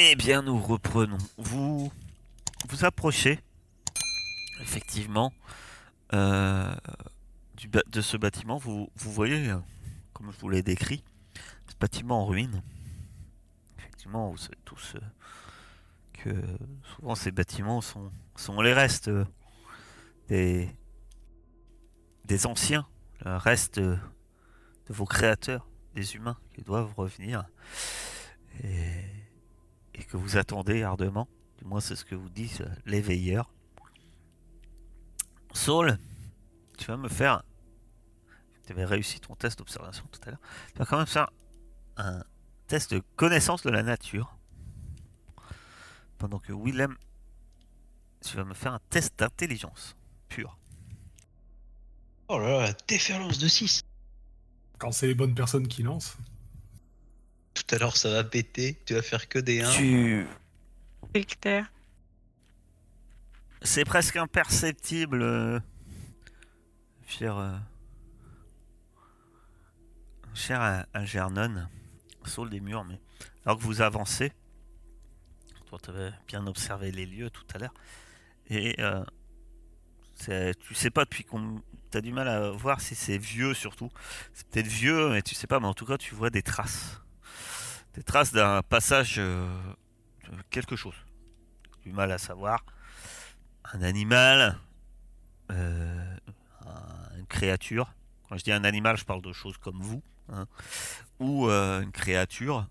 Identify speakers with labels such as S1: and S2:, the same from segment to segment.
S1: Eh bien, nous reprenons. Vous vous approchez, effectivement, euh, de ce bâtiment. Vous, voyez, euh, comme je vous l'ai décrit, ce bâtiment en ruine. Effectivement, vous savez tous euh, que souvent ces bâtiments sont, les restes des, anciens, le reste de vos créateurs, des humains qui doivent revenir. Que vous attendez ardemment. Du moins, c'est ce que vous disent euh, les veilleurs. Saul, tu vas me faire. Tu avais réussi ton test d'observation tout à l'heure. Tu vas quand même faire un test de connaissance de la nature. Pendant que Willem, tu vas me faire un test d'intelligence pure.
S2: Oh là là, déferlance de 6.
S3: Quand c'est les bonnes personnes qui lancent.
S2: Tout à l'heure, ça va péter. Tu vas faire que des 1.
S1: Tu.
S4: Hectare.
S1: C'est presque imperceptible, euh, cher, euh, cher Al- Algernon, Saul des murs, mais alors que vous avancez, toi tu avais bien observé les lieux tout à l'heure, et euh, c'est- tu sais pas depuis qu'on, t'as du mal à voir si c'est vieux surtout, c'est peut-être vieux, mais tu sais pas, mais en tout cas tu vois des traces, des traces d'un passage euh, quelque chose, du mal à savoir un animal, euh, un- une créature. Quand je dis un animal, je parle de choses comme vous, hein, ou euh, une créature,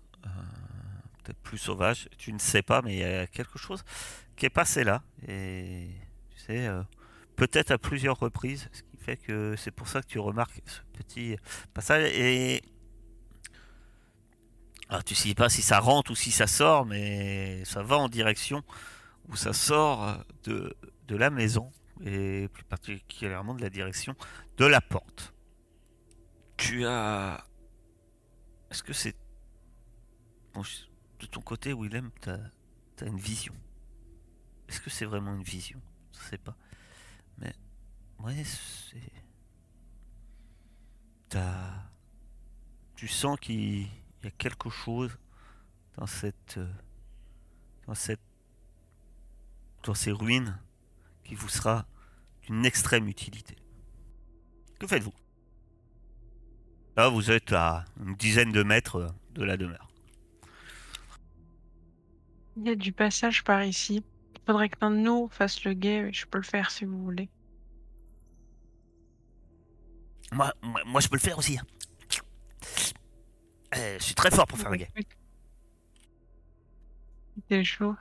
S1: peut-être plus sauvage. Tu ne sais pas, mais il y a quelque chose qui est passé là, et tu sais, peut-être à plusieurs reprises, ce qui fait que c'est pour ça que tu remarques ce petit passage. Et alors, tu sais pas si ça rentre ou si ça sort, mais ça va en direction où ça sort de, la maison et plus particulièrement de la direction de la porte. Tu as. Est-ce que c'est. De ton côté, Willem, t'as as une vision. Est-ce que c'est vraiment une vision? Je sais pas. Mais. Ouais, c'est. T'as. Tu sens qu'il y a quelque chose dans cette. euh, Dans cette dans ces ruines qui vous sera d'une extrême utilité. Que faites-vous? Là, vous êtes à une dizaine de mètres de la demeure.
S4: Il y a du passage par ici. Il faudrait que l'un de nous fasse le guet. Je peux le faire si vous voulez.
S1: Moi, moi, moi, je peux le faire aussi. Hein. Euh, je suis très fort pour faire le guet.
S4: C'est chaud.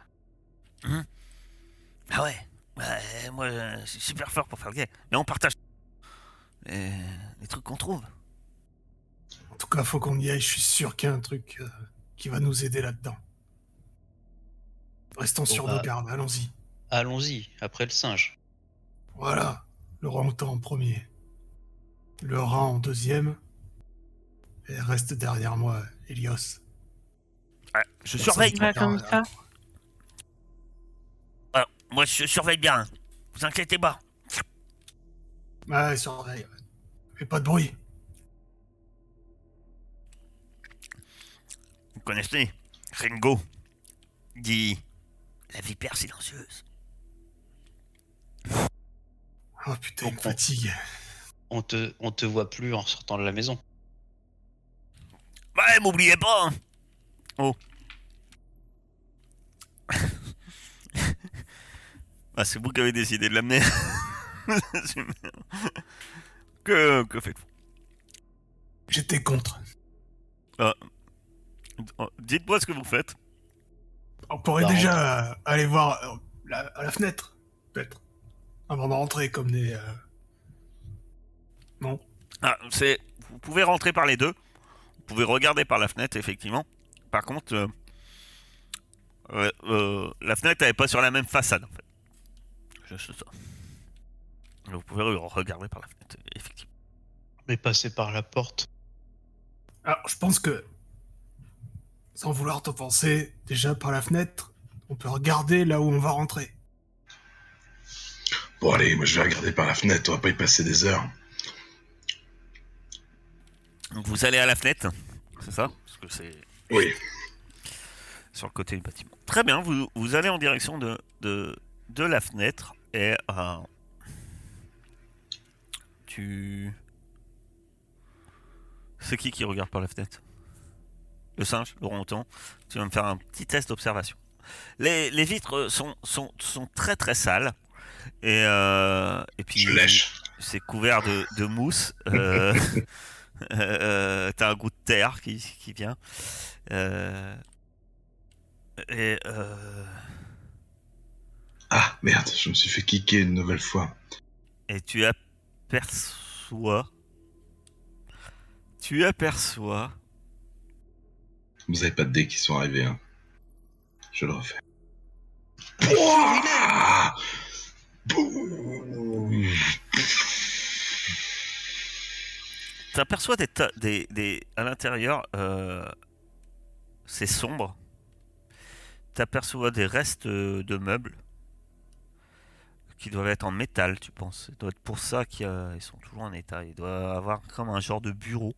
S1: Ah ouais, ouais, moi, je suis super fort pour faire le guet. Mais on partage les, les trucs qu'on trouve.
S3: En tout cas, faut qu'on y aille. Je suis sûr qu'il y a un truc euh, qui va nous aider là-dedans. Restons sur
S2: bah.
S3: nos gardes. Allons-y.
S2: Allons-y, après le singe.
S3: Voilà. Le orang-outan en premier. Le rat en deuxième. Et reste derrière moi, Elios.
S1: Ouais, je
S3: Personne
S1: surveille.
S4: comme ça.
S1: Ah, moi, je surveille bien. Vous inquiétez pas.
S3: Ouais, surveille. Fais pas de bruit.
S1: Vous connaissez Ringo dit la vipère silencieuse.
S3: Oh putain, il me
S2: Comprends.
S3: fatigue.
S2: On te, on te voit plus en sortant de la maison.
S1: Ouais, m'oubliez pas. hein. Oh. ah, c'est vous qui avez décidé de l'amener. que que faites-vous?
S3: J'étais contre.
S1: Oh, Dites-moi ce que vous faites.
S3: On pourrait
S2: Bah,
S3: déjà euh, aller voir euh, la- à la fenêtre, peut-être. Avant de rentrer comme des... euh, Non?
S1: Ah, c'est vous pouvez rentrer par les deux. Vous pouvez regarder par la fenêtre, effectivement. Par contre, euh, euh, euh, la fenêtre elle est pas sur la même façade en fait. Juste ça. Vous pouvez re- regarder par la fenêtre, effectivement.
S2: Mais passer par la porte.
S3: Alors, je pense que, sans vouloir t'offenser, déjà par la fenêtre, on peut regarder là où on va rentrer.
S5: Bon, allez, moi je vais regarder par la fenêtre, on va pas y passer des heures.
S1: Donc vous allez à la fenêtre, c'est ça? Parce que c'est
S5: Oui.
S1: sur le côté du bâtiment. Très bien, vous, vous allez en direction de, de, de la fenêtre et euh, tu... C'est qui qui regarde par la fenêtre? Le singe, le ronton. Tu vas me faire un petit test d'observation. Les, les vitres sont, sont, sont très très sales et, euh, et puis c'est couvert de, de mousse. Euh, euh, T'as un goût de terre qui, qui vient. Euh, et euh,
S5: Ah, merde, je me suis fait kicker une nouvelle fois.
S1: Et tu aperçois. Tu aperçois.
S5: Vous avez pas de dés qui sont arrivés, hein. Je le refais. Ouah Boum
S1: T'aperçois des, des, des. À l'intérieur, euh, c'est sombre. T'aperçois des restes de meubles. Qui doivent être en métal, tu penses. Ça doit être pour ça qu'ils ils sont toujours en état. Il doit avoir comme un genre de bureau.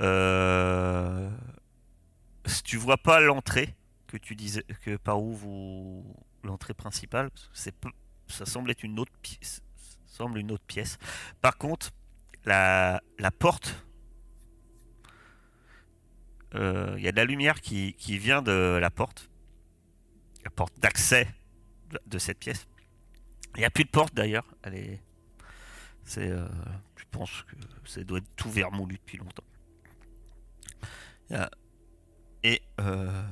S1: Euh, tu vois pas l'entrée que tu disais que par où vous l'entrée principale, c'est ça semble être une autre pièce, semble une autre pièce. Par contre, la, porte, euh, il y a de la lumière qui, vient de la porte, la porte d'accès de, cette pièce. Il n'y a plus de porte d'ailleurs. Elle est, euh, je que ça doit être tout vermoulu depuis longtemps. Et euh,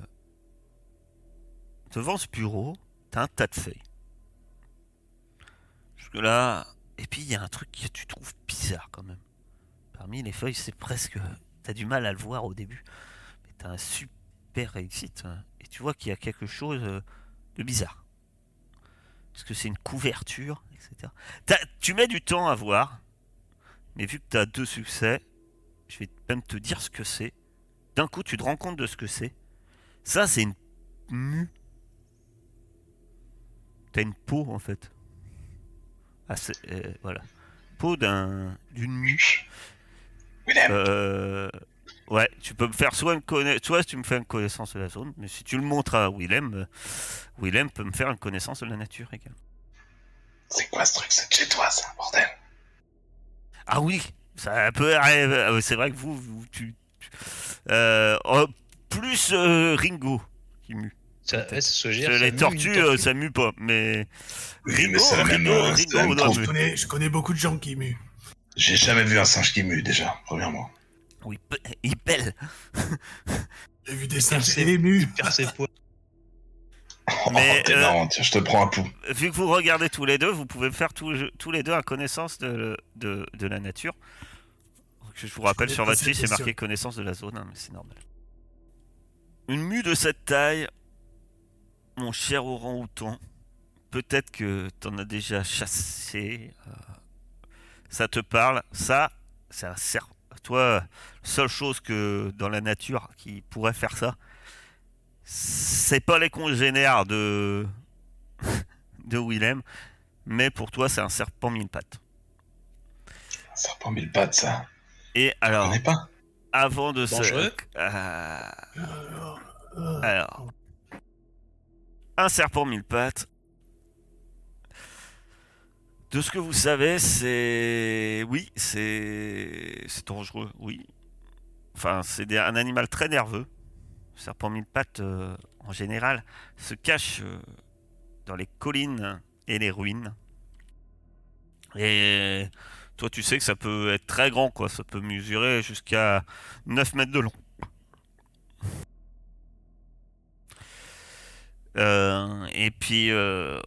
S1: devant ce bureau, t'as un tas de feuilles. Jusque là, et puis il y a un truc que tu trouves bizarre quand même. Parmi les feuilles, c'est presque. T'as du mal à le voir au début. Mais t'as un super réussite. hein. Et tu vois qu'il y a quelque chose euh, de bizarre. Est-ce que c'est une couverture, etc. Tu mets du temps à voir. Mais vu que t'as deux succès, je vais même te dire ce que c'est. D'un coup, tu te rends compte de ce que c'est. Ça, c'est une mue. T'as une peau en fait. Ah, c'est- euh, voilà. Peau d'un d'une mue.
S5: Willem,
S1: Euh, ouais, tu peux me faire soit une connaissance, soit tu me fais une connaissance de la zone, mais si tu le montres à Willem, euh, Willem peut me faire une connaissance de la nature également.
S5: c'est quoi ce truc C'est de chez toi, ça, bordel?
S1: Ah oui, ça peut arriver. Ah oui, C'est vrai que vous, vous- tu, tu- euh, oh, plus euh, Ringo qui mue.
S2: Ça, ouais, ça
S1: les tortues, euh,
S2: tortue.
S1: ça mue pas, mais
S5: Oui, mais c'est la même,
S1: Ringo,
S5: c'est la
S1: Ringo,
S5: même
S1: doit
S5: trans-
S3: Je connais, je connais beaucoup de gens qui muent.
S5: J'ai jamais vu un singe qui mue, déjà, premièrement.
S1: Oui, il pèle.
S3: J'ai vu des singes
S2: ses poids.
S5: Oh,
S1: Mais,
S5: t'es
S1: euh,
S5: marrant, tiens, je te prends un pouls.
S1: Vu que vous regardez tous les deux, vous pouvez faire tous, tous les deux à connaissance de, de, de la nature. Je vous rappelle sur votre fiche, c'est marqué connaissance de la zone, hein, mais c'est normal. Une mue de cette taille, mon cher orang-outan, peut-être que t'en as déjà chassé. euh, ça te parle. Ça, c'est un serpent. Toi, la seule chose que dans la nature qui pourrait faire ça, c'est pas les congénères de de Willem, mais pour toi, c'est un serpent mille pattes.
S5: Un serpent mille pattes, ça.
S1: Et
S5: On
S1: alors,
S5: pas
S1: avant de se.
S2: Dangereux
S1: Euh,
S3: euh,
S1: alors, un serpent mille pattes. De ce que vous savez, c'est. Oui, c'est. C'est dangereux, oui. Enfin, c'est un animal très nerveux. Le serpent mille pattes, euh, en général, se cache euh, dans les collines et les ruines. Et toi, tu sais que ça peut être très grand, quoi. Ça peut mesurer jusqu'à 9 mètres de long. Et puis, euh,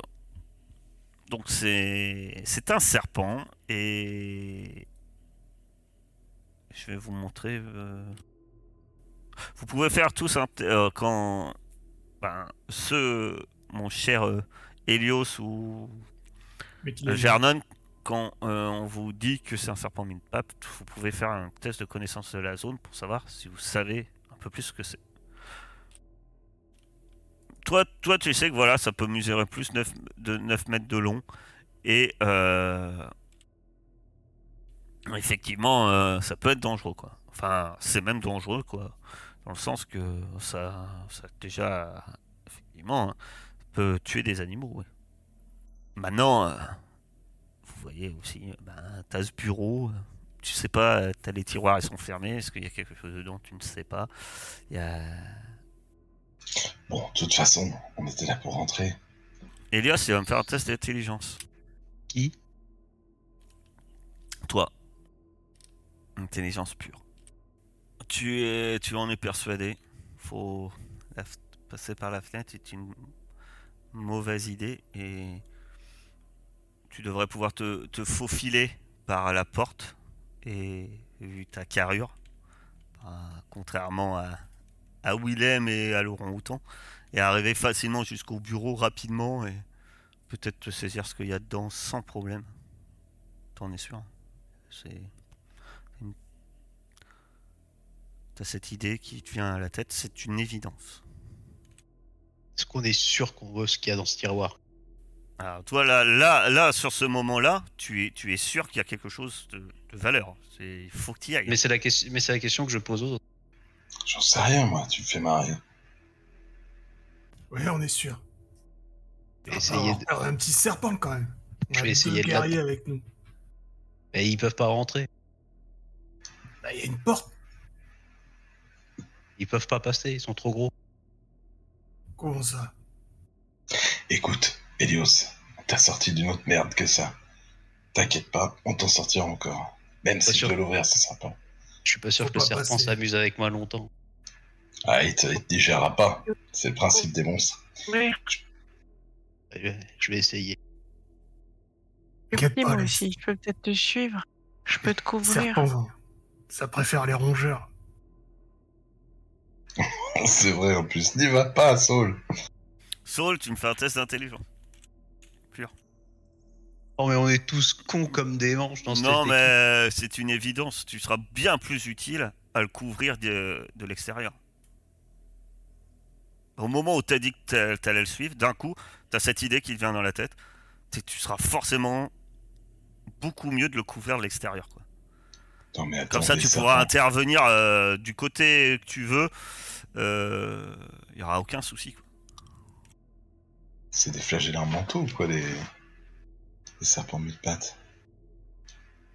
S1: donc c'est c'est un serpent et je vais vous montrer. euh, Vous pouvez faire tous un euh, quand ben, ce mon cher euh, Helios ou euh, Gernon, quand euh, on vous dit que c'est un serpent pattes, vous pouvez faire un test de connaissance de la zone pour savoir si vous savez un peu plus ce que c'est. Toi, toi, tu sais que voilà, ça peut mesurer plus 9, de 9 mètres de long. Et euh, effectivement, euh, ça peut être dangereux, quoi. Enfin, c'est même dangereux, quoi. Dans le sens que ça, ça déjà effectivement, peut tuer des animaux. Maintenant, euh, vous voyez aussi, ben, t'as ce bureau, tu sais pas, t'as les tiroirs, ils sont fermés, est-ce qu'il y a quelque chose dedans, tu ne sais pas. Il y a...
S5: Bon, de toute façon, on était là pour rentrer.
S1: Elias, il va me faire un test d'intelligence.
S2: Qui?
S1: Toi. Intelligence pure. Tu, es, tu en es persuadé. Faut la f- passer par la fenêtre est une mauvaise idée et tu devrais pouvoir te, te faufiler par la porte et vu ta carrure, euh, contrairement à, à Willem et à Laurent Houtan, et arriver facilement jusqu'au bureau rapidement et peut-être te saisir ce qu'il y a dedans sans problème. T'en es sûr? C'est une... T'as cette idée qui te vient à la tête, c'est une évidence.
S2: Est-ce qu'on est sûr qu'on voit ce qu'il y a dans ce tiroir?
S1: Alors toi là, là, là sur ce moment-là, tu es, tu es sûr qu'il y a quelque chose de, de valeur. Il faut que tu y ailles.
S2: Mais c'est la, mais c'est la question que je pose aux autres.
S5: J'en sais rien, moi, tu me fais marrer.
S3: Oui, on est sûr.
S2: Je vais essayer de-
S3: un petit serpent quand même. On
S2: Je
S3: a
S2: vais essayer de la-
S3: avec nous.
S2: Mais ils peuvent pas rentrer.
S3: Bah, il y a une porte.
S2: Ils peuvent pas passer, ils sont trop gros.
S3: Comment ça?
S5: Écoute, Elios, t'as sorti d'une autre merde que ça. T'inquiète pas, on t'en sortira encore. Même si
S2: sûr.
S5: tu veux l'ouvrir, ça sera pas.
S2: Je suis pas sûr
S3: Faut
S2: que le serpent s'amuse avec moi longtemps.
S5: Ah, il te, il te digérera pas. C'est le principe des monstres.
S4: Oui,
S2: Je vais- je vais essayer.
S4: Moi
S3: les
S4: aussi, je peux peut-être te suivre. Je peux te couvrir.
S3: ça préfère les rongeurs.
S5: C'est vrai, en plus. N'y va pas, Saul.
S1: Saul, tu me fais un test d'intelligence.
S2: Oh mais on est tous cons comme des manches dans cette
S1: Non mais c'est une évidence, tu seras bien plus utile à le couvrir de, de l'extérieur. Au moment où t'as dit que t'a- t'allais le suivre, d'un coup, t'as cette idée qui te vient dans la tête, tu seras forcément beaucoup mieux de le couvrir de l'extérieur. quoi.
S5: Non, mais attends,
S1: Comme ça, tu pourras intervenir euh, du côté que tu veux. Il n'y aura aucun souci. quoi.
S5: C'est des flagellants mentaux ou quoi, des... des serpents mille pattes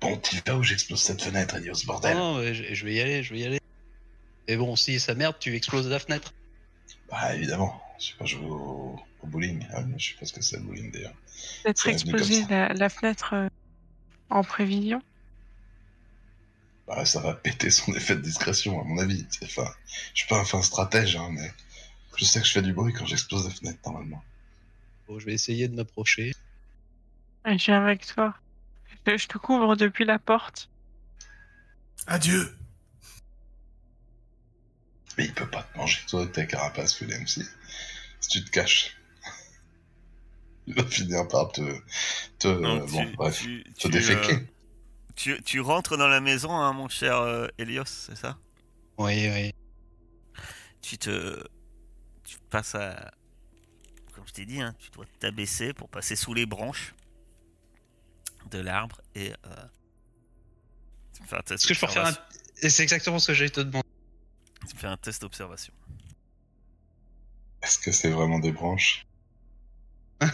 S5: Bon, tu vas où j'explose cette fenêtre,
S2: Non,
S5: bordel?
S2: Non, je vais y aller, je vais y aller. Et bon, si ça merde, tu exploses la fenêtre.
S5: Bah, évidemment. Je sais pas jouer au, au bowling. Ah, mais je sais pas ce que c'est le bowling, d'ailleurs.
S4: Peut-être exploser la, la fenêtre euh, en prévision.
S5: Bah, ça va péter son effet de discrétion, à mon avis. C'est- Enfin, je suis pas un fin stratège, hein, mais je sais que je fais du bruit quand j'explose la fenêtre, normalement.
S2: Bon, je vais essayer de m'approcher.
S4: Je viens avec toi. Je, je te couvre depuis la porte.
S3: Adieu
S5: Mais il peut pas te manger, toi, avec ta carapace, Willem, si. Si tu te caches. Il va finir par te... te
S1: Non,
S5: Euh, bon,
S1: tu-
S5: bref,
S1: tu-
S5: te
S1: tu,
S5: déféquer.
S1: euh, tu, tu rentres dans la maison, hein, mon cher euh, Elios, c'est ça?
S2: Oui, oui.
S1: tu te, tu passes à, comme je t'ai dit, hein, tu dois t'abaisser pour passer sous les branches de l'arbre et euh.
S2: Est-ce que je peux un... Et c'est exactement ce que j'ai te demander.
S1: Tu fais un test d'observation.
S5: Est-ce que c'est vraiment des branches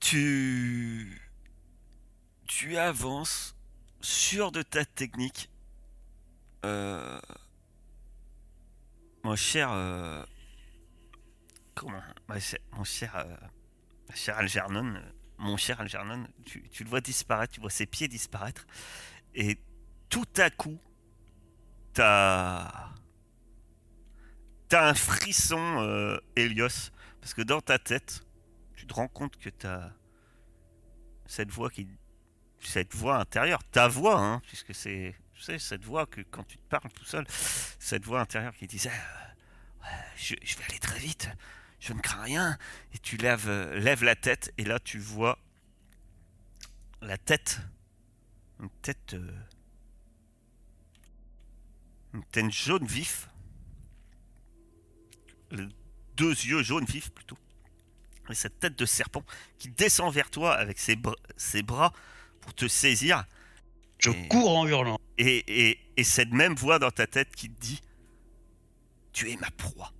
S1: Tu, tu avances sûr de ta technique, Euh, mon cher, euh, comment, mon cher, mon cher, euh, cher Algernon, mon cher Algernon, tu, tu le vois disparaître, tu vois ses pieds disparaître, et tout à coup, t'as, t'as un frisson, euh, Helios, parce que dans ta tête, tu te rends compte que t'as cette voix qui, cette voix intérieure, ta voix, hein, puisque c'est, tu sais, cette voix que quand tu te parles tout seul, cette voix intérieure qui disait, euh, je, vais aller très vite, je ne crains rien, et tu lèves, euh, la tête, et là tu vois la tête, une tête, euh, une tête jaune vif, le- deux yeux jaunes vifs plutôt, et cette tête de serpent qui descend vers toi avec ses, br- ses bras pour te saisir,
S2: Je
S1: Et-
S2: cours en hurlant.
S1: et, et, et cette même voix dans ta tête qui te dit Tu es ma proie.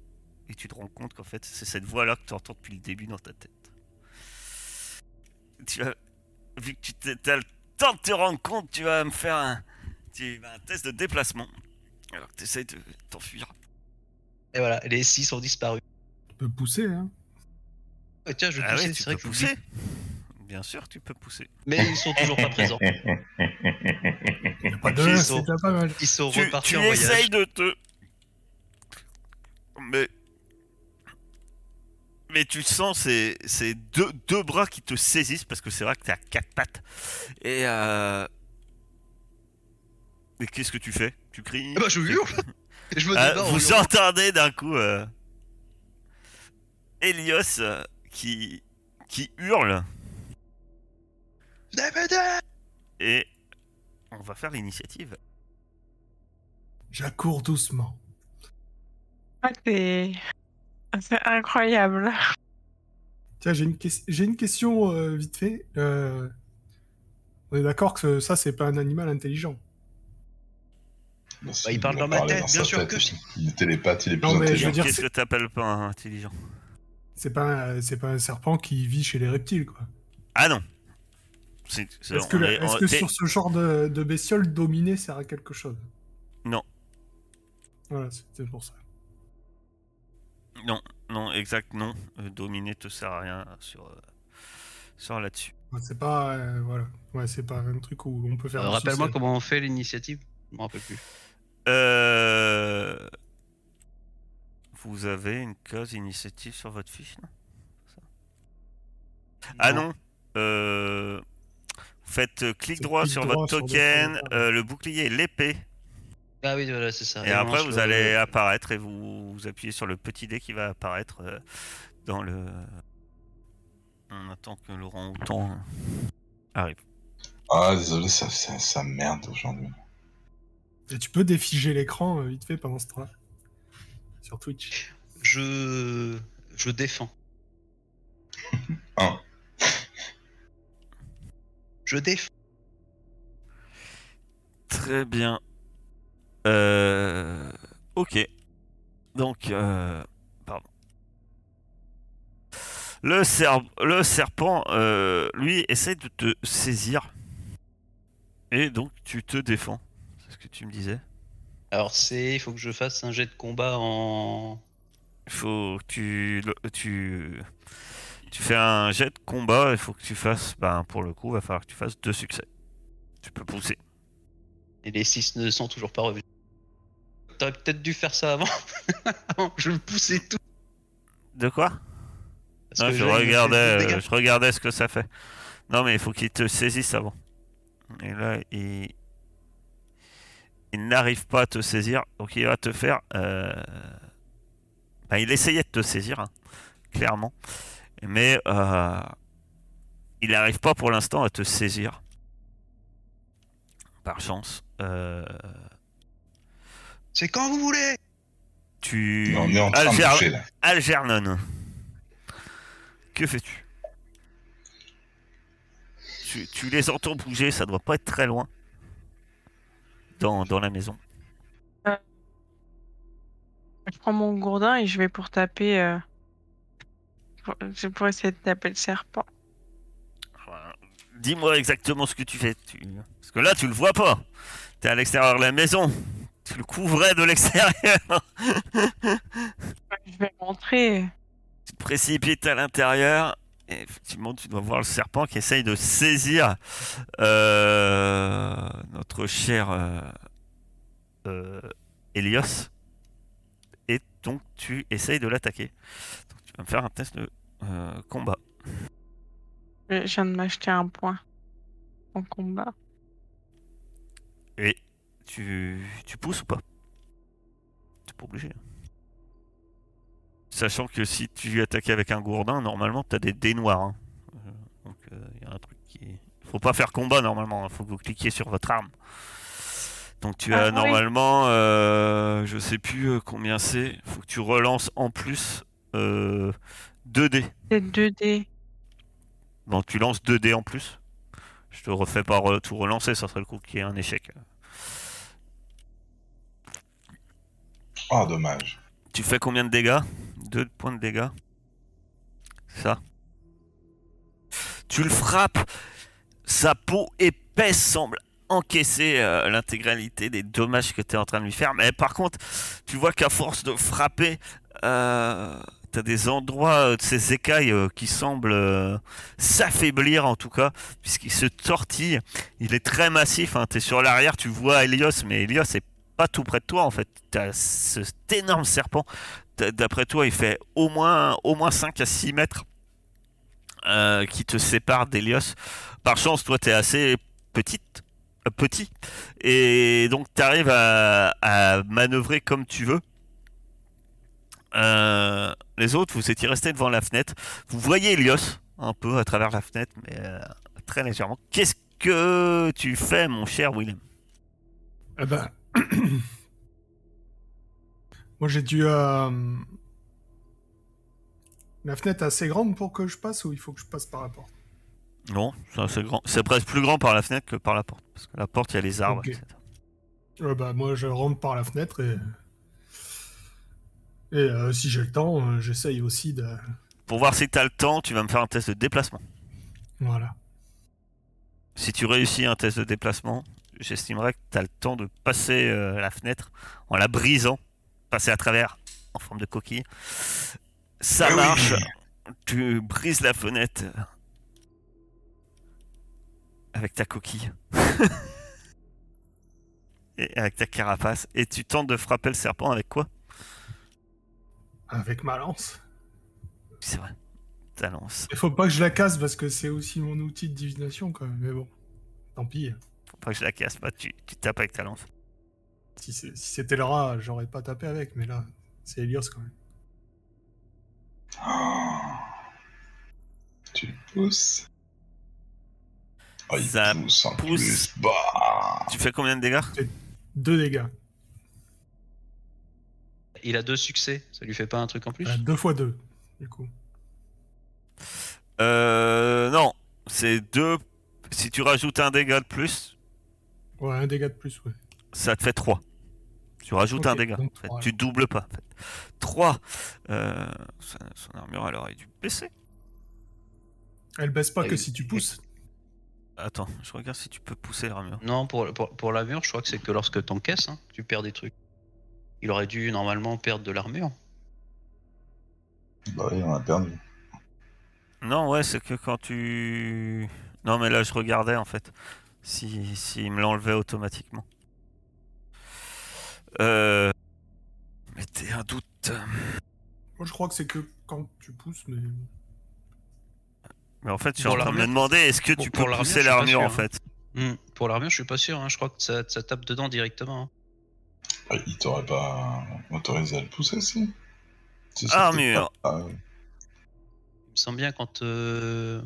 S1: et tu te rends compte qu'en fait c'est cette voix là que tu entends depuis le début dans ta tête. Tu as, vu que tu as le temps de te rendre compte, tu vas me faire un, tu, un test de déplacement. Alors que tu essayes de t'enfuir.
S2: Et voilà, les six ont disparu.
S3: Tu peux pousser, hein.
S2: Ouais, tiens, je vais
S1: Ah
S2: pousser,
S1: ouais, tu peux
S2: que
S1: pousser. Bien sûr, tu peux pousser.
S2: Mais ils sont toujours pas présents.
S3: Pas de
S2: Ils sont-
S3: pas mal.
S2: Ils sont
S1: tu,
S2: repartis
S1: tu
S2: en voyage.
S1: essayes de te. Mais. Mais tu sens ces, ces deux, deux bras qui te saisissent parce que c'est vrai que t'es à quatre pattes. Et euh. Mais qu'est-ce que tu fais? Tu cries
S2: bah, je hurle je me
S1: Ah, Vous entendez d'un coup euh, Elios euh, qui, qui hurle et on va faire l'initiative.
S3: J'accours doucement.
S4: Ah, c'est... c'est incroyable.
S3: Tiens, j'ai une, ques- j'ai une question euh, vite fait. Euh, On est d'accord que ça, c'est pas un animal intelligent.
S5: Bah,
S2: Bah, il parle dans ma tête,
S5: dans
S2: bien sûr
S5: tête.
S2: que si.
S5: Il est télépathe, il est plus
S3: Non,
S5: intelligent.
S3: veux dire,
S1: Qu'est-ce
S3: c'est-
S1: que t'appelles pas un intelligent
S3: C'est pas, un- c'est pas un serpent qui vit chez les reptiles, quoi.
S1: Ah non
S3: Est-ce que,
S1: est- on-
S3: que sur ce genre de, de bestiole, dominer sert à quelque chose?
S1: Non.
S3: Voilà, c'était pour ça.
S1: Non, non, exact, non. Euh, dominer te sert à rien sur, euh, sur là-dessus.
S3: Ouais, C'est pas, euh, voilà. Ouais, c'est pas un truc où on peut faire.
S2: Euh, Rappelle-moi comment on fait l'initiative. Je m'en rappelle plus.
S1: Euh... Vous avez une case initiative sur votre fiche, non? Ça Ah non euh... Vous faites euh, clic droit
S3: clic
S1: sur
S3: droit
S1: votre
S3: sur
S1: token, euh, le bouclier et l'épée.
S2: Ah oui, voilà, c'est ça.
S1: Et
S2: on
S1: après, vous
S2: le-
S1: allez apparaître et vous, vous appuyez sur le petit dé qui va apparaître euh, dans le. On attend que Laurent Houtan arrive.
S5: Ah, désolé, ça, ça, ça merde aujourd'hui.
S3: Et tu peux défiger l'écran euh, vite fait pendant ce temps Sur Twitch.
S2: Je. Je défends.
S5: Un.
S2: Je défends.
S1: Très bien. Euh... Ok. Donc, euh... pardon. Le, cer- le serpent, euh, lui, essaie de te saisir. Et donc, tu te défends. Que tu me disais.
S2: Alors, c'est. Il faut que je fasse un jet de combat en.
S1: Il faut que tu, tu, tu fais un jet de combat. Il faut que tu fasses, ben, pour le coup, il va falloir que tu fasses deux succès. Tu peux pousser.
S2: Et les 6 ne sont toujours pas revenus. T'aurais peut-être dû faire ça avant. Je le poussais tout.
S1: De quoi? Non, je
S2: me
S1: regardais, euh, je regardais ce que ça fait. Non, mais il faut qu'il te saisisse avant. Et là, il, il n'arrive pas à te saisir, donc il va te faire. euh, ben, il essayait de te saisir, hein, clairement, mais euh, il n'arrive pas pour l'instant à te saisir. Par chance, euh,
S2: C'est quand vous voulez
S1: tu.
S5: On est en train de
S1: Alger-
S5: bouger, là.
S1: Algernon. Que fais-tu? Tu, tu les entends bouger, ça doit pas être très loin. Dans, dans la maison.
S4: Je prends mon gourdin et je vais pour taper. euh, pour- essayer de taper le serpent.
S1: Voilà. Dis-moi exactement ce que tu fais. tu- Parce que là, tu le vois pas. T'es à l'extérieur de la maison. Tu le couvrais de l'extérieur.
S4: Je vais rentrer.
S1: tu te précipites à l'intérieur. Et effectivement, tu dois voir le serpent qui essaye de saisir euh, notre cher euh, euh, Elios. Et donc, tu essayes de l'attaquer. Donc, tu vas me faire un test de euh, combat.
S4: Je je viens de m'acheter un point en combat.
S1: Et tu, tu pousses ou pas? T'es pas obligé. hein. Sachant que si tu attaques avec un gourdin, normalement t'as des dés noirs. hein. Euh, Donc il y a un truc qui. Faut pas faire combat normalement, il faut que vous cliquiez sur votre arme. Donc tu
S4: Ah
S1: as
S4: oui.
S1: normalement, euh, je sais plus euh, combien c'est, faut que tu relances en plus euh, 2 dés.
S4: C'est 2D.
S1: Donc tu lances 2 dés en plus. Je te refais pas re- tout relancer, ça serait le coup qu'il y ait un échec.
S5: Ah, dommage.
S1: Tu fais combien de dégâts? 2 points de dégâts. Ça. Tu le frappes, sa peau épaisse semble encaisser euh, l'intégralité des dommages que tu es en train de lui faire. Mais par contre, tu vois qu'à force de frapper, euh, tu as des endroits euh, de ses écailles euh, qui semblent s'affaiblir en tout cas, puisqu'il se tortille. Il est très massif. Hein. Tu es sur l'arrière, tu vois Helios, mais Helios est pas tout près de toi en fait. Tu as cet énorme serpent. D'après toi, il fait au moins, au moins 5 à 6 mètres euh, qui te séparent d'Helios. Par chance, toi, tu es assez petite, euh, petit, et donc tu arrives à, à manœuvrer comme tu veux. Euh, les autres, vous étiez restés devant la fenêtre. Vous voyez Helios un peu à travers la fenêtre, mais très légèrement. Qu'est-ce que tu fais, mon cher Willem?
S3: Eh ben. Moi, j'ai dû. euh, La fenêtre est assez grande pour que je passe ou il faut que je passe par la porte?
S1: Non, c'est grand. C'est presque plus grand par la fenêtre que par la porte. Parce que la porte, il y a les arbres, etc.
S3: Ouais, bah, Moi, je rentre par la fenêtre et. Et euh, si j'ai le temps, euh, j'essaye aussi de.
S1: Pour voir si tu as le temps, tu vas me faire un test de déplacement.
S3: Voilà.
S1: Si tu réussis un test de déplacement, j'estimerais que tu as le temps de passer euh, la fenêtre en la brisant, passer à travers en forme de coquille. Ça
S5: Eh oui.
S1: marche. Tu brises la fenêtre euh, avec ta coquille. et avec ta carapace. Et tu tentes de frapper le serpent avec quoi?
S3: Avec ma lance.
S1: C'est vrai. Ta lance.
S3: Il faut pas que je la casse parce que c'est aussi mon outil de divination, quand même. Mais bon. Tant pis.
S1: Faut pas que je la casse. Bah, tu, tu tapes avec ta lance.
S3: Si c'était le rat, j'aurais pas tapé avec. Mais là, c'est Helios quand même.
S5: Oh. Tu le pousses. Oh, il
S1: Ça
S5: pousse en
S1: pousse.
S5: plus. Bah.
S1: Tu fais combien de dégâts
S3: Deux dégâts.
S2: Il a deux succès, ça lui fait pas un truc en plus
S3: Euh, deux fois deux, du coup.
S1: Euh. Non. C'est deux. Si tu rajoutes un dégât de plus,
S3: Ouais, un dégât de plus, ouais.
S1: ça te fait 3. Tu rajoutes un dégât. en fait. Tu doubles pas. En fait. 3. Euh, son, armure, elle aurait dû baisser.
S3: Elle baisse pas
S2: Et-
S3: que si tu pousses.
S1: Attends, je regarde si tu peux pousser l'armure.
S2: Non, pour, pour, pour l'armure, je crois que c'est que lorsque t'encaisses, hein, tu perds des trucs. Il aurait dû normalement perdre de l'armure.
S5: Bah oui, on a perdu.
S1: Non, ouais, c'est que quand tu. Non, mais là, je regardais en fait. Si, si il me l'enlevait automatiquement. Euh. Mettez un doute.
S3: Moi, je crois que c'est que quand tu pousses, mais.
S1: Mais en fait, je suis en train de me demander est-ce que
S2: Pour-
S1: tu peux
S2: l'armure,
S1: pousser l'armure en
S2: hein.
S1: fait?
S2: Hmm, Pour l'armure, je suis pas sûr. hein, Je crois que ça, ça tape dedans directement. hein.
S5: Ah, il t'aurait pas autorisé à le pousser, si? Si
S1: Armure.
S5: pas- Ah,
S2: Il me semble bien quand. euh,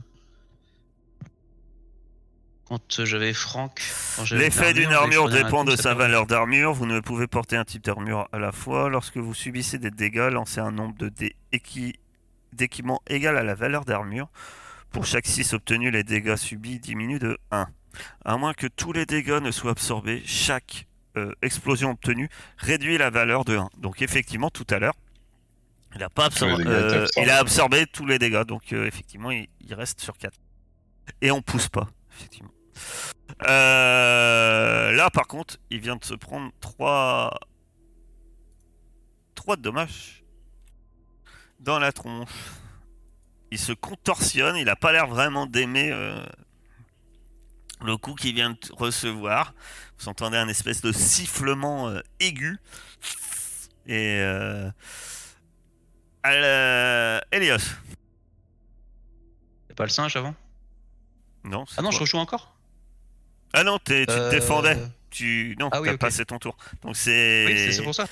S2: Quand j'avais Franck.
S1: L'effet d'une armure dépend de sa valeur d'armure. Vous ne pouvez porter un type d'armure à la fois. Lorsque vous subissez des dégâts, lancez un nombre de dés égal à la valeur d'armure. Pour chaque 6 obtenus, les dégâts subis diminuent de 1. À moins que tous les dégâts ne soient absorbés, chaque euh, explosion obtenue réduit la valeur de 1. Donc effectivement, tout à l'heure, il a, pas absor- euh, il a absorbé tous les dégâts. Donc euh, effectivement, il, il reste sur 4. Et on pousse pas, effectivement. Euh, là, par contre, il vient de se prendre 3 3 dommages dans la tronche. Il se contorsionne, il a pas l'air vraiment d'aimer euh, le coup qu'il vient de recevoir. Vous entendez un espèce de sifflement euh, aigu. Et euh, Elios.
S2: Y'a pas le singe avant?
S1: Non,
S2: Ah non, je rejoue encore?
S1: Ah non, tu te
S2: Euh,
S1: défendais. Tu non,
S2: Ah oui,
S1: t'as passé ton tour. Donc c'est
S2: Oui, c'est- pour ça.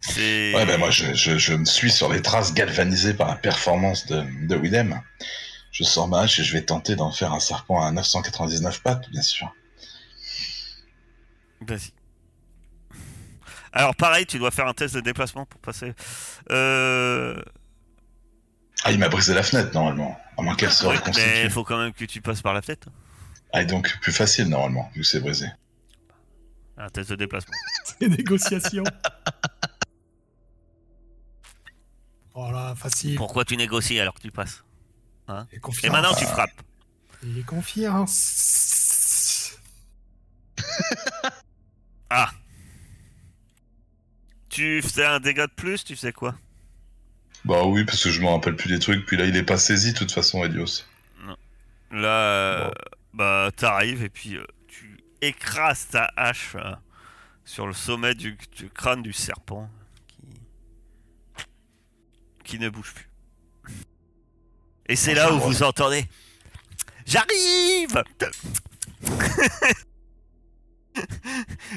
S1: c'est
S5: Ouais, ben moi, je, je, je me suis sur les traces galvanisées par la performance de, de Willem. Je sors ma hache et je vais tenter d'en faire un serpent à 999 pattes, bien sûr.
S1: Vas-y. Alors pareil, tu dois faire un test de déplacement pour passer. Euh...
S5: Ah, il m'a brisé la fenêtre, normalement. À moins qu'elle soit
S1: ouais,
S5: reconstituée.
S1: mais il faut quand même que tu passes par la fenêtre.
S5: Ah, et donc plus facile, normalement, vu que c'est brisé.
S1: Un test de déplacement.
S3: C'est négociation. Voilà, facile.
S1: Pourquoi tu négocies alors que tu passes
S3: Et,
S1: Et
S3: confiance.
S1: maintenant tu frappes.
S3: Et confiance.
S1: Ah Tu faisais un dégât de plus, tu faisais quoi
S5: Bah oui, parce que je me rappelle plus des trucs, puis là il est pas saisi de toute façon, Elios.
S1: Là, euh,
S5: Bon.
S1: Bah t'arrives et puis euh, tu écrases ta hache euh, sur le sommet du, du crâne du serpent qui, qui ne bouge plus. Et c'est là où vous entendez J'arrive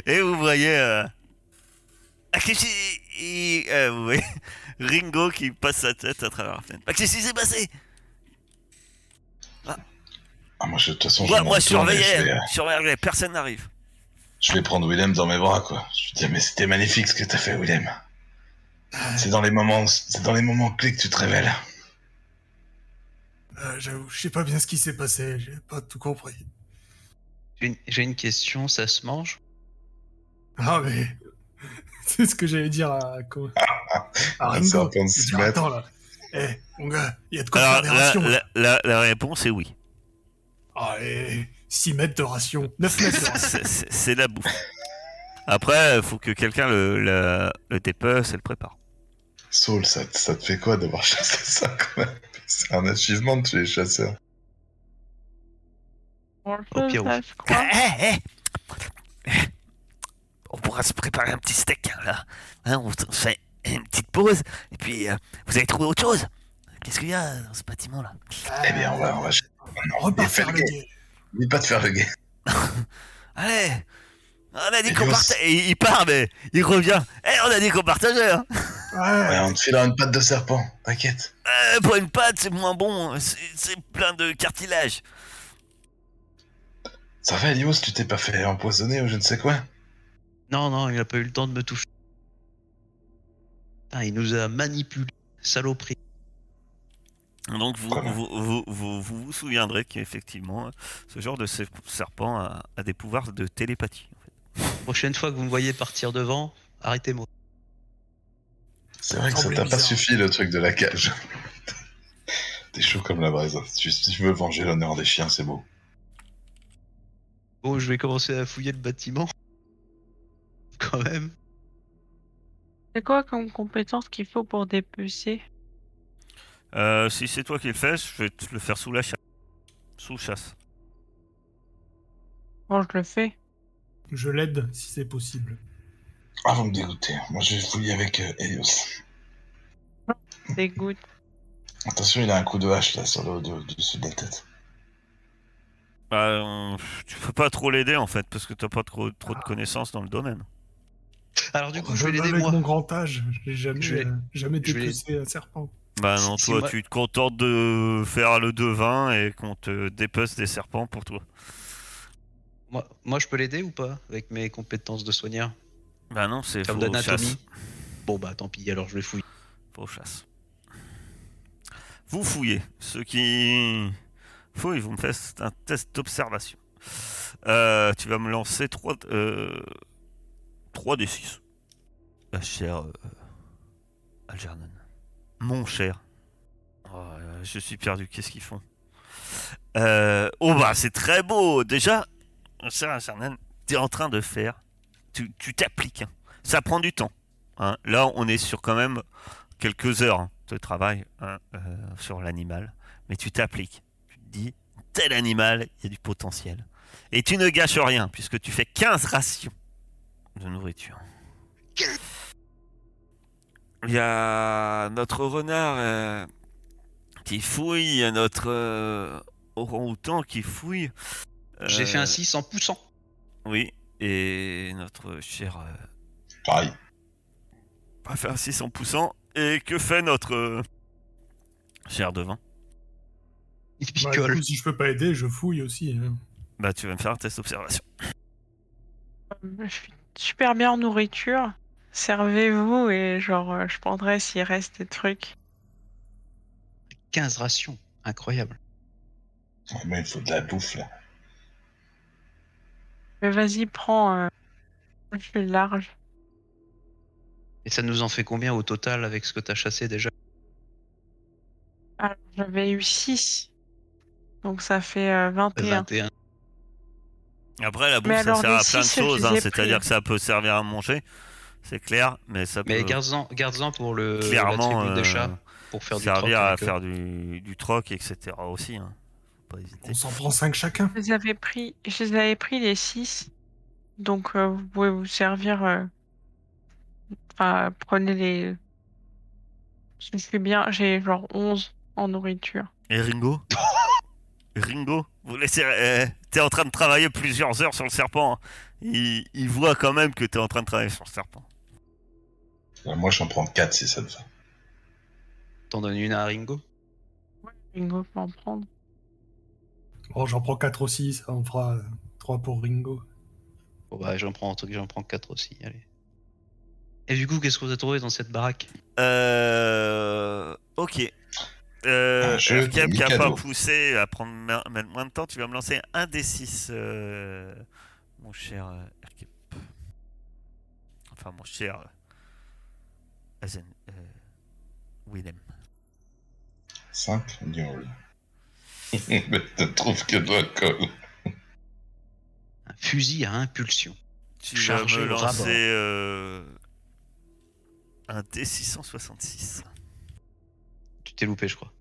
S1: Et vous voyez euh, et, euh, vous voyez Ringo qui passe sa tête à travers la fenêtre. Qu'est-ce qui s'est passé
S5: Ah, moi, je- de toute façon, je,
S1: moi surveillez,
S5: vais, euh,
S1: surveillez, personne n'arrive.
S5: je vais prendre Willem dans mes bras, quoi. Je lui dis, mais c'était magnifique ce que t'as fait, Willem. C'est dans les moments, c'est dans les moments clés que tu te révèles.
S3: Euh, J'avoue, je sais pas bien ce qui s'est passé. J'ai pas tout compris.
S2: J'ai une, question, ça se mange?
S3: Ah, mais. C'est ce que j'allais dire à. À Ringo. veux dire,
S5: mètres.
S3: Attends là. Eh, mon gars, il y a de quoi
S1: Alors,
S3: faire des
S1: la,
S3: rations.
S1: la- la- la réponse est oui.
S3: Ah, et 6 mètres de ration. 9 mètres de ration.
S1: C'est- la bouffe. Après, il faut que quelqu'un le, le, le dépece et le prépare.
S5: Saul, ça, ça te fait quoi d'avoir chassé ça, quand même? C'est un achievement de tuer les chasseurs.
S2: Au pire,
S4: ça, je crois.
S1: Eh, eh, eh. On pourra se préparer un petit steak, hein, là. Hein, on se fait une petite pause, et puis euh, vous avez trouvé autre chose? Qu'est-ce qu'il y a dans ce bâtiment-là
S5: Eh bien, on va, on va.
S3: On repart faire le
S5: guet.
S3: guet.
S5: N'oublie pas de faire le guet.
S1: Allez On a dit qu'on. Et il part, mais il revient. Eh, on a dit qu'on partageait, hein
S5: Ouais,
S3: Ouais.
S5: on te filera une patte de serpent, t'inquiète.
S1: Euh, pour une pâte, c'est moins bon. C'est plein de cartilage.
S5: Ça va, Elios, tu t'es pas fait empoisonner ou je ne sais quoi
S2: Non, non, il a pas eu le temps de me toucher. Putain, il nous a manipulé, saloperie.
S1: Donc vous vous, vous, vous, vous vous souviendrez qu'effectivement, ce genre de ser- serpent a, a des pouvoirs de télépathie. en fait.
S2: Prochaine fois que vous me voyez partir devant, arrêtez-moi.
S5: C'est vrai que ça t'a pas suffi le truc de la cage. T'es chaud comme la braise. Si tu, si tu veux venger l'honneur des chiens, c'est beau.
S2: Bon, je vais commencer à fouiller le bâtiment. Quand même.
S4: C'est quoi comme compétence qu'il faut pour dépecer?
S1: Euh, si c'est toi qui le fais, je vais te le faire sous la chasse. Sous chasse.
S4: Bon, je le fais.
S3: Je l'aide si c'est possible.
S5: Ah, vous me dégoûtez. Moi, je vais fouiller avec euh, Helios.
S4: Dégoûte.
S5: Attention, il a un coup de hache là sur le haut de- au-dessus de la tête.
S1: Bah, euh, tu peux pas trop l'aider en fait, parce que t'as pas trop, trop de connaissances dans le domaine.
S2: Alors du coup, je
S3: Je
S2: vais l'aider
S3: avec
S2: moi.
S3: mon grand âge, j'ai jamais,
S2: Je vais-
S3: euh, jamais
S2: vais-
S3: dépecé un serpent.
S1: Bah non, toi
S2: moi-
S1: tu te contentes de faire le devin et qu'on te dépece des serpents pour toi.
S2: moi. Moi, je peux l'aider ou pas avec mes compétences de soigneur?
S1: Bah non, c'est faux
S2: d'anatomie.
S1: chasse.
S2: Bon bah tant pis, alors je vais fouiller.
S1: Faux chasse. Vous fouillez. Ceux qui fouillent, vous me faites un test d'observation. Euh, tu vas me lancer 3, euh, 3 des 6. La chère euh, Algernon. Mon cher. Oh, je suis perdu, qu'est-ce qu'ils font? Euh, Oh bah c'est très beau Déjà, mon cher Algernon, tu es en train de faire... Tu t'appliques. hein. Ça prend du temps. hein. Là, on est sur quand même quelques heures hein, de travail euh, sur l'animal, mais tu t'appliques. Tu te dis, tel animal, il y a du potentiel. Et tu ne gâches rien, puisque tu fais 15 rations de nourriture. Il y a notre renard euh, qui fouille, il y a notre euh, orang-outan qui fouille.
S2: J'ai fait
S1: Euh,
S2: un 6 en poussant.
S1: Oui, et notre cher euh,
S5: Pareil.
S1: va faire 6 en poussant. Et que fait notre euh, cher devin
S2: Il
S3: Bah,
S2: picole.
S3: coup, si je peux pas aider, je fouille aussi. hein.
S1: Bah, tu vas me faire un test d'observation.
S4: Je suis super bien en nourriture. Servez-vous et genre, euh, je prendrai s'il reste des trucs.
S2: 15 rations. Incroyable.
S5: Ouais, Mais il faut de la bouffe là.
S4: Mais vas-y, prends. euh, Je suis large.
S2: Et ça nous en fait combien au total avec ce que t'as chassé déjà?
S4: Alors, j'avais eu 6. Donc ça fait euh, 21.
S2: 21.
S1: Après, la bouffe,
S4: Mais
S1: ça sert à plein de choses. hein, C'est-à-dire que ça peut servir à manger, c'est clair, mais ça peut
S2: Mais garde-en garde-en pour le la
S1: clairement
S2: des
S1: euh,
S2: chats pour faire du
S1: servir
S2: troc
S1: à
S2: eux.
S1: faire du, du troc, etc. aussi. Hein. Faut Pas hésiter.
S3: On s'en prend 5 chacun.
S4: Je les avais pris, je les avais pris les 6. Donc euh, vous pouvez vous servir. euh, Enfin, prenez les. Je suis bien, j'ai genre 11 en nourriture.
S1: Et Ringo Ringo, vous laissez. euh, t'es en train de travailler plusieurs heures sur le serpent. hein. Il, il voit quand même que t'es en train de travailler sur le serpent.
S5: Euh, Moi, j'en prends 4 si ça te va.
S2: T'en donnes une à Ringo?
S4: Ringo peut en prendre.
S3: Bon, j'en prends 4 aussi, ça en fera 3 pour Ringo.
S2: Bon bah j'en prends un truc, j'en prends 4 aussi, allez. Et du coup, qu'est-ce que vous avez trouvé dans cette baraque?
S1: Euh. Ok. Euh,
S5: de
S1: qui a pas poussé à prendre moins de temps, tu vas me lancer un des 6, mon cher euh. Enfin, mon cher Azen, euh, Willem.
S5: 5 nul. Mais tu trouves que toi, colle.
S2: Un fusil à impulsion.
S1: Tu
S2: Chargé
S1: vas me lancer euh, un D666.
S2: Tu t'es loupé, je crois.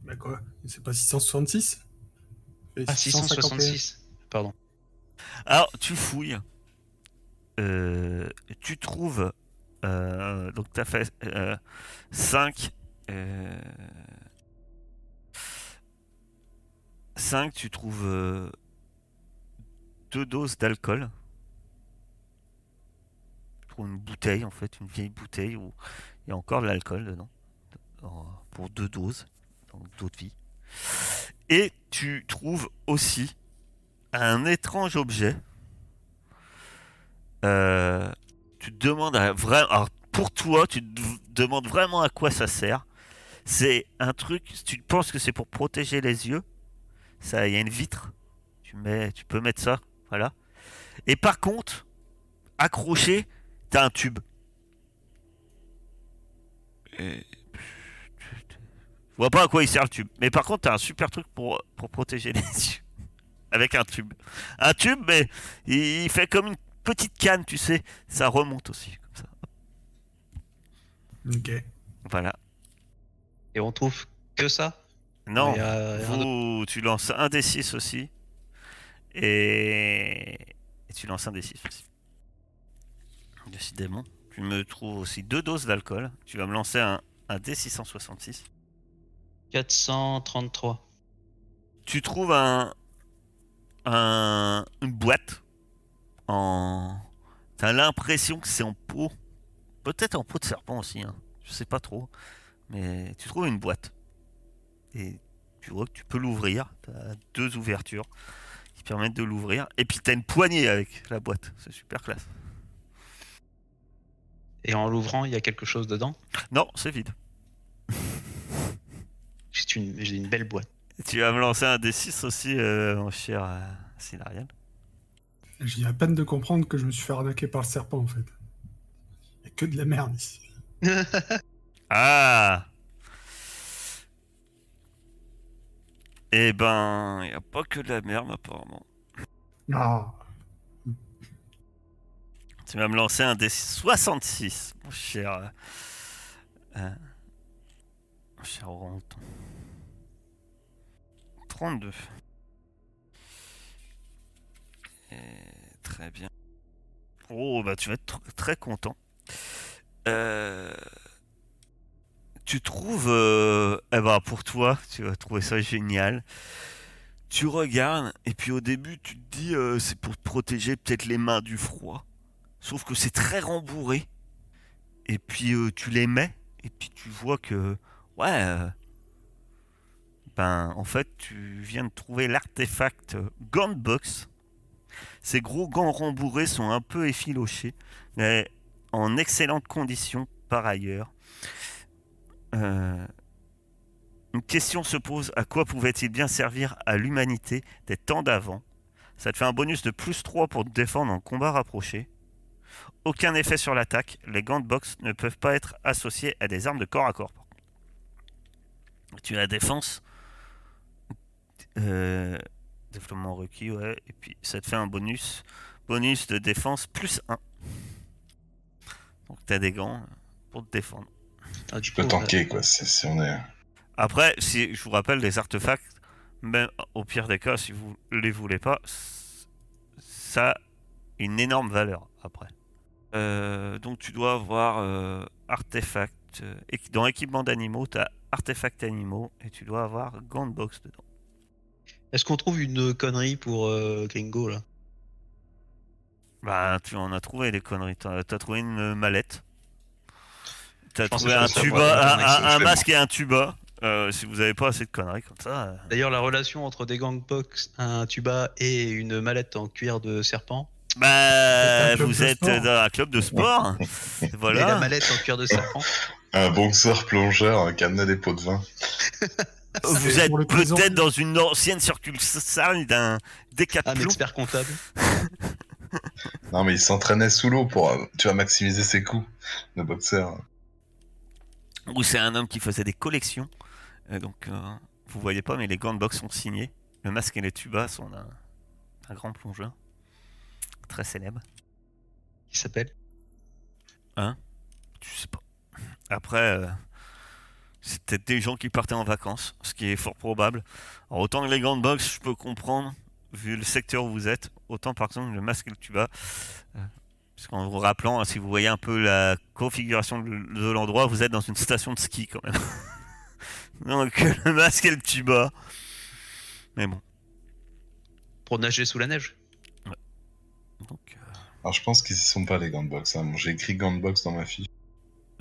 S3: Bah quoi? C'est pas 666 Et
S2: Ah,
S3: 651.
S2: 666. Pardon.
S1: Alors, tu fouilles. Euh, tu trouves. euh, donc, tu as fait 5. 5, tu trouves euh, deux doses d'alcool. Tu trouves une bouteille, en fait, une vieille bouteille où il y a encore de l'alcool dedans. Pour deux doses, donc d'eau de vie. Et tu trouves aussi un étrange objet. Euh, tu te demandes à vrai- alors, pour toi, tu te demandes vraiment à quoi ça sert. C'est un truc, tu penses que c'est pour protéger les yeux. Ça, il y a une vitre. Tu mets, tu peux mettre ça, voilà. Et par contre, accroché, t'as un tube. Je vois pas à quoi il sert le tube. Mais par contre, t'as un super truc pour protéger les yeux. Avec un tube. Un tube, mais il fait comme une petite canne, tu sais. Ça remonte aussi, comme ça.
S3: Ok.
S1: Voilà.
S2: Et on trouve que ça?
S1: Non,
S2: y a
S1: vous, tu lances un des 6 aussi. Et... et tu lances un des 6 aussi. Décidément. Tu me trouves aussi deux doses d'alcool. Tu vas me lancer un, un D666.
S2: 433.
S1: Tu trouves un, un une boîte en. T'as l'impression que c'est en peau. Peut-être en peau de serpent aussi. Hein. Je sais pas trop. Mais tu trouves une boîte. Et tu vois que tu peux l'ouvrir. T'as deux ouvertures qui permettent de l'ouvrir. Et puis t'as une poignée avec la boîte. C'est super classe.
S2: Et en l'ouvrant, il y a quelque chose dedans?
S1: Non, c'est vide.
S2: J'ai une, belle boîte.
S1: Tu vas me lancer un D6 aussi, euh, mon cher euh, Silarian.
S3: Viens à peine de comprendre que je me suis fait arnaquer par le serpent en fait. Il a que de la merde ici.
S1: Ah Eh ben, y a pas que de la merde apparemment.
S3: Ah,
S1: Tu vas me lancer un des 66, mon cher. euh, mon cher Oranton. 32. Et très bien. Oh, bah tu vas être tr- très content. Euh, tu trouves. euh, eh ben, pour toi, tu vas trouver ça génial. Tu regardes, et puis au début, tu te dis euh, c'est pour te protéger peut-être les mains du froid. Sauf que c'est très rembourré. Et puis euh, tu les mets, et puis tu vois que, ouais, ben en fait tu viens de trouver l'artefact Gunbox. Ces gros gants rembourrés sont un peu effilochés, mais en excellentes conditions par ailleurs. Euh, une question se pose, à quoi pouvait-il bien servir à l'humanité des temps d'avant? Ça te fait un bonus de plus 3 pour te défendre en combat rapproché. Aucun effet sur l'attaque, les gants de boxe ne peuvent pas être associés à des armes de corps à corps. Tu as défense? Euh, développement requis, ouais. Et puis ça te fait un bonus. Bonus de défense plus 1. Donc tu as des gants pour te défendre.
S2: Ah,
S5: Tu peux tanker, quoi, c'est- si on est...
S1: Après, si je vous rappelle, les artefacts, même au pire des cas, si vous les voulez pas, ça a une énorme valeur après. Euh, donc tu dois avoir euh, artefact. euh, équi- dans équipement d'animaux, tu as artefacts animaux et tu dois avoir gant de box dedans.
S2: Est-ce qu'on trouve une connerie pour euh, Gringo là?
S1: Bah, tu en as trouvé des conneries. T'as as trouvé une mallette. T'as trouvé un tuba, un,
S2: un
S1: un- un masque et un tuba. Euh, si vous avez pas assez de conneries comme ça. euh,
S2: D'ailleurs, la relation entre des gangbox, un tuba et une mallette en cuir de serpent.
S1: Bah,
S3: un
S1: vous êtes
S3: sport.
S1: dans un club de sport.
S2: Et la
S1: voilà.
S2: mallette en cuir de serpent.
S5: Un boxeur plongeur euh, qui amenait des pots de vin.
S1: Vous êtes peut-être dans une ancienne succursale d'un
S2: Un
S1: décathlon.
S2: expert comptable.
S5: Non, mais il s'entraînait sous l'eau pour, tu vois, maximiser ses coups de boxeur.
S1: Ou c'est un homme qui faisait des collections. Euh, donc, euh, vous voyez pas, mais les gants de boxe sont signés. Le masque et les tubas sont d'un un grand plongeur. Très célèbre.
S2: Qui s'appelle?
S1: Je sais pas. Après, euh, c'est peut-être des gens qui partaient en vacances, ce qui est fort probable. Alors, autant que les gants de boxe, je peux comprendre, vu le secteur où vous êtes. Autant, par exemple, le masque et le tuba. Euh, parce qu'en vous rappelant, hein, si vous voyez un peu la configuration de, l'endroit, vous êtes dans une station de ski quand même. Donc, le masque et le tuba. Mais bon.
S2: Pour nager sous la neige.
S1: Donc, euh,
S5: Alors, je pense qu'ils y sont pas, les gants de boxe. hein. J'ai écrit gants de boxe dans ma fiche.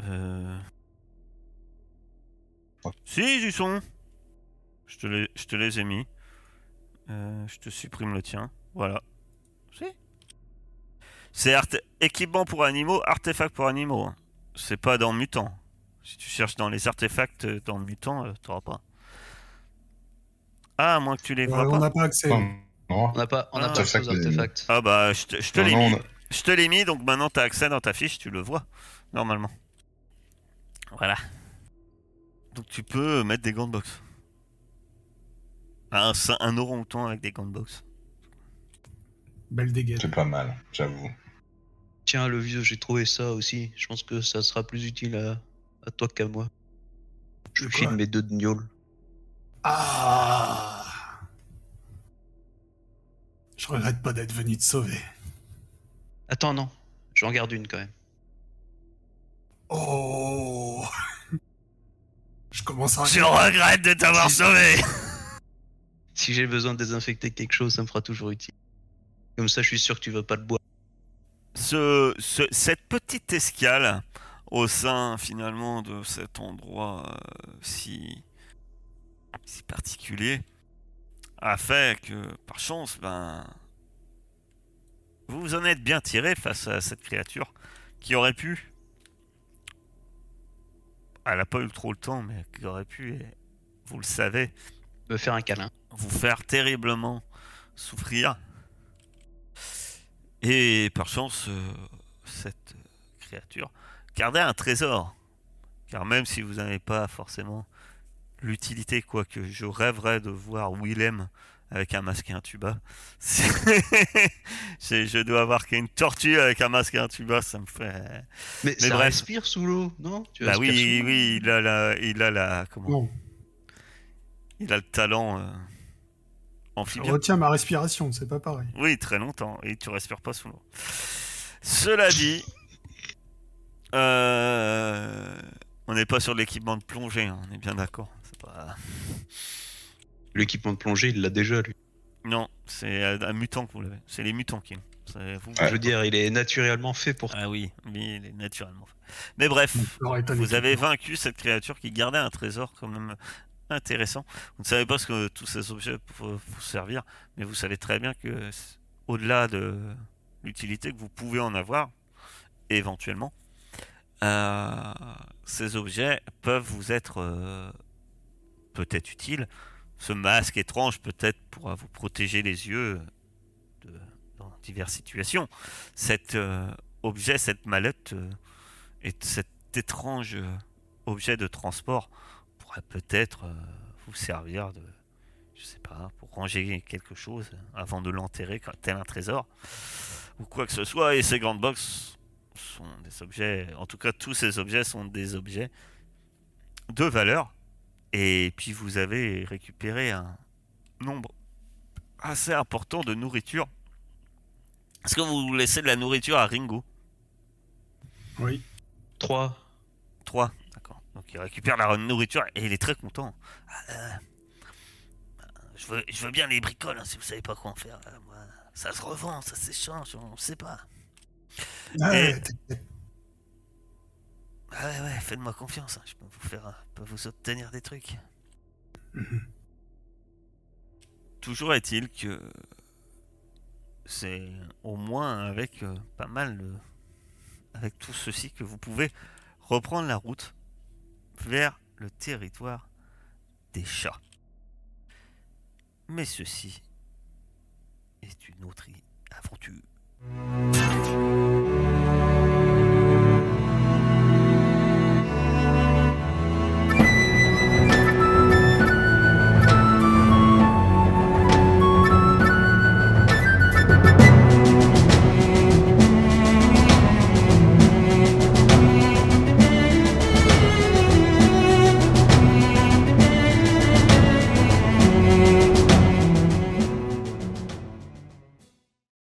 S1: Euh... Si, ils y sont. Je te les, je te les ai mis. Euh, je te supprime le tien. Voilà. Si. C'est arte- équipement pour animaux, artefact pour animaux. hein. C'est pas dans mutant. Si tu cherches dans les artefacts euh, dans mutant, euh, t'auras pas. Ah, à moins que tu les vois
S3: on
S1: pas.
S3: n'a pas accès.
S5: Non, non.
S2: On n'a pas, on n'a
S1: Ah.
S2: pas accès aux artefacts.
S1: Ah bah, je te, je te
S5: Non,
S1: l'ai mis.
S5: on
S1: Je te l'ai mis, donc maintenant tu as accès dans ta fiche, tu le vois, normalement. Voilà. Donc tu peux mettre des gants de boxe. Un, un orang-outan avec des gants de boxe.
S3: Belle dégaine.
S5: C'est pas mal, j'avoue.
S2: Tiens, le vieux, j'ai trouvé ça aussi. Je pense que ça sera plus utile à, à toi qu'à moi. Je
S3: quoi
S2: file mes deux de gnôle.
S3: Ah Je regrette pas d'être venu te sauver.
S2: Attends, non. J'en garde une quand même.
S3: Oh Je commence à...
S1: Je regrette de t'avoir sauvé
S2: Si j'ai besoin de désinfecter quelque chose, ça me fera toujours utile. Comme ça, je suis sûr que tu vas pas le boire.
S1: ce, ce- Cette petite escale au sein finalement de cet endroit euh, si, si particulier a fait que par chance, ben, vous vous en êtes bien tiré face à cette créature qui aurait pu elle a pas eu trop le temps mais qui aurait pu vous le savez
S2: Me faire un câlin.
S1: vous faire terriblement souffrir. Et par chance, euh, cette créature gardait un trésor. Car même si vous n'avez pas forcément l'utilité, quoique je rêverais de voir Willem avec un masque et un tuba. je, je dois avoir qu'une tortue avec un masque et un tuba, ça me fait...
S2: Mais,
S1: Mais
S2: ça
S1: bref.
S2: respire sous l'eau, non? Tu
S1: Bah oui, oui, il a la... Il a la comment?
S3: Non,
S1: Il a le talent euh,
S3: je
S1: amphibien.
S3: retiens ma respiration, c'est pas pareil.
S1: Oui, très longtemps. Et tu respires pas sous l'eau. Cela dit, euh, on n'est pas sur l'équipement de plongée, hein, on est bien d'accord. C'est pas...
S2: L'équipement de plongée, il l'a déjà, lui.
S1: Non, c'est un mutant que vous l'avez. C'est les mutants qui l'ont. Vous.
S5: Ouais.
S2: Je veux dire, il est naturellement fait pour.
S1: Ah oui, oui, il est naturellement. fait. Mais bref, vous avez vaincu cette créature qui gardait un trésor quand même intéressant. Vous ne savez pas ce que tous ces objets peuvent vous servir, mais vous savez très bien que au-delà de l'utilité que vous pouvez en avoir, éventuellement, euh, ces objets peuvent vous être euh, peut-être utiles. Ce masque étrange peut-être pourra vous protéger les yeux de, dans diverses situations. Cet euh, objet, cette mallette euh, et cet étrange euh, objet de transport pourra pourrait peut-être vous servir de, je sais pas, pour ranger quelque chose avant de l'enterrer tel un trésor ou quoi que ce soit. Et ces grandes boxes sont des objets, en tout cas tous ces objets sont des objets de valeur. Et puis vous avez récupéré un nombre assez important de nourriture. Est-ce que vous laissez de la nourriture à Ringo?
S3: Oui.
S2: 3.
S1: 3, d'accord. Donc il récupère la nourriture et il est très content. Ah, euh, je, veux, je veux bien les bricoles hein, si vous savez pas quoi en faire. euh, moi. ça se revend, ça s'échange, on sait pas.
S3: Ah,
S1: Et-. Ah ouais, ouais, faites-moi confiance, hein, je peux vous faire, je peux vous obtenir des trucs.
S3: Mhm.
S1: Toujours est-il que c'est au moins avec euh, pas mal de... avec tout ceci que vous pouvez reprendre la route vers le territoire des chats. Mais ceci est une autre aventure.